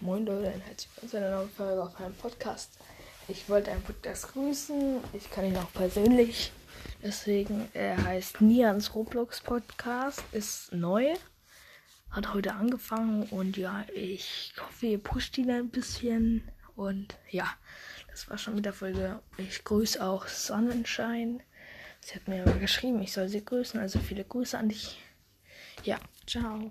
Moin Leute und herzlich willkommen zu einer neuen Folge auf meinem Podcast. Ich wollte einen Podcast grüßen. Ich kann ihn auch persönlich. Deswegen, er heißt Nians Roblox Podcast. Ist neu. Hat heute angefangen und ja, ich hoffe, ihr pusht ihn ein bisschen. Und ja, das war schon mit der Folge. Ich grüße auch Sonnenschein. Sie hat mir aber geschrieben, ich soll sie grüßen. Also viele Grüße an dich. Ja, ciao.